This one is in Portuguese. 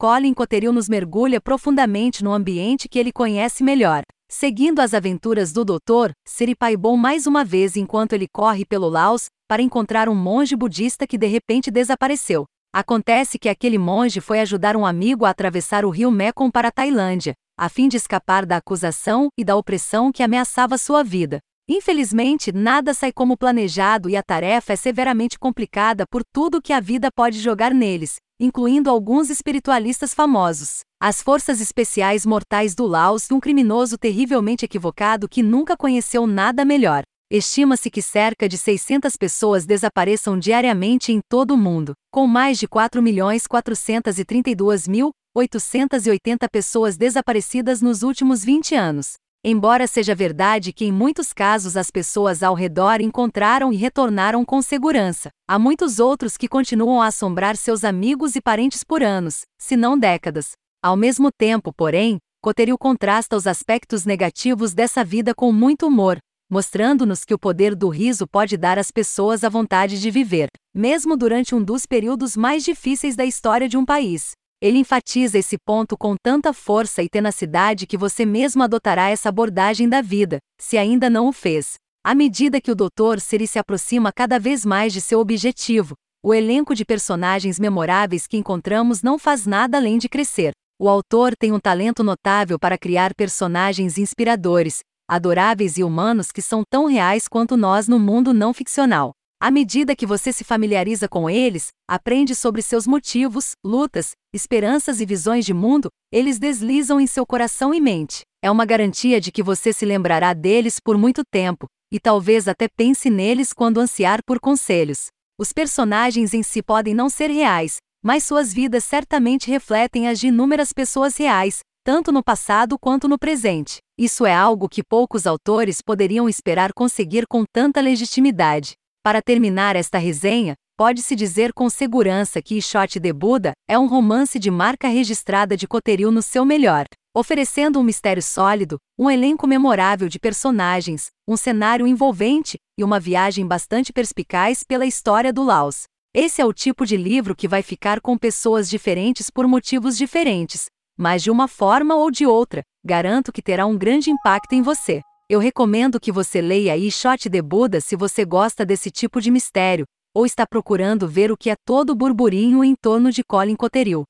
Colin Coteriu nos mergulha profundamente no ambiente que ele conhece melhor. Seguindo as aventuras do Dr. Siripaibon mais uma vez enquanto ele corre pelo Laos para encontrar um monge budista que de repente desapareceu. Acontece que aquele monge foi ajudar um amigo a atravessar o rio Mekong para a Tailândia, a fim de escapar da acusação e da opressão que ameaçava sua vida. Infelizmente, nada sai como planejado e a tarefa é severamente complicada por tudo que a vida pode jogar neles, incluindo alguns espiritualistas famosos. As forças especiais mortais do Laos e um criminoso terrivelmente equivocado que nunca conheceu nada melhor. Estima-se que cerca de 600 pessoas desapareçam diariamente em todo o mundo, com mais de 4.432.880 pessoas desaparecidas nos últimos 20 anos. Embora seja verdade que em muitos casos as pessoas ao redor encontraram e retornaram com segurança, há muitos outros que continuam a assombrar seus amigos e parentes por anos, se não décadas. Ao mesmo tempo, porém, Coteriu contrasta os aspectos negativos dessa vida com muito humor, mostrando-nos que o poder do riso pode dar às pessoas a vontade de viver, mesmo durante um dos períodos mais difíceis da história de um país. Ele enfatiza esse ponto com tanta força e tenacidade que você mesmo adotará essa abordagem da vida, se ainda não o fez. À medida que o Dr. Siri se aproxima cada vez mais de seu objetivo, o elenco de personagens memoráveis que encontramos não faz nada além de crescer. O autor tem um talento notável para criar personagens inspiradores, adoráveis e humanos que são tão reais quanto nós no mundo não ficcional. À medida que você se familiariza com eles, aprende sobre seus motivos, lutas, esperanças e visões de mundo, eles deslizam em seu coração e mente. É uma garantia de que você se lembrará deles por muito tempo, e talvez até pense neles quando ansiar por conselhos. Os personagens em si podem não ser reais, mas suas vidas certamente refletem as de inúmeras pessoas reais, tanto no passado quanto no presente. Isso é algo que poucos autores poderiam esperar conseguir com tanta legitimidade. Para terminar esta resenha, pode-se dizer com segurança que Shot de Buda é um romance de marca registrada de Coteriu no seu melhor, oferecendo um mistério sólido, um elenco memorável de personagens, um cenário envolvente e uma viagem bastante perspicaz pela história do Laos. Esse é o tipo de livro que vai ficar com pessoas diferentes por motivos diferentes, mas de uma forma ou de outra, garanto que terá um grande impacto em você. Eu recomendo que você leia Shot de Buda se você gosta desse tipo de mistério, ou está procurando ver o que é todo o burburinho em torno de Colin Coteriu.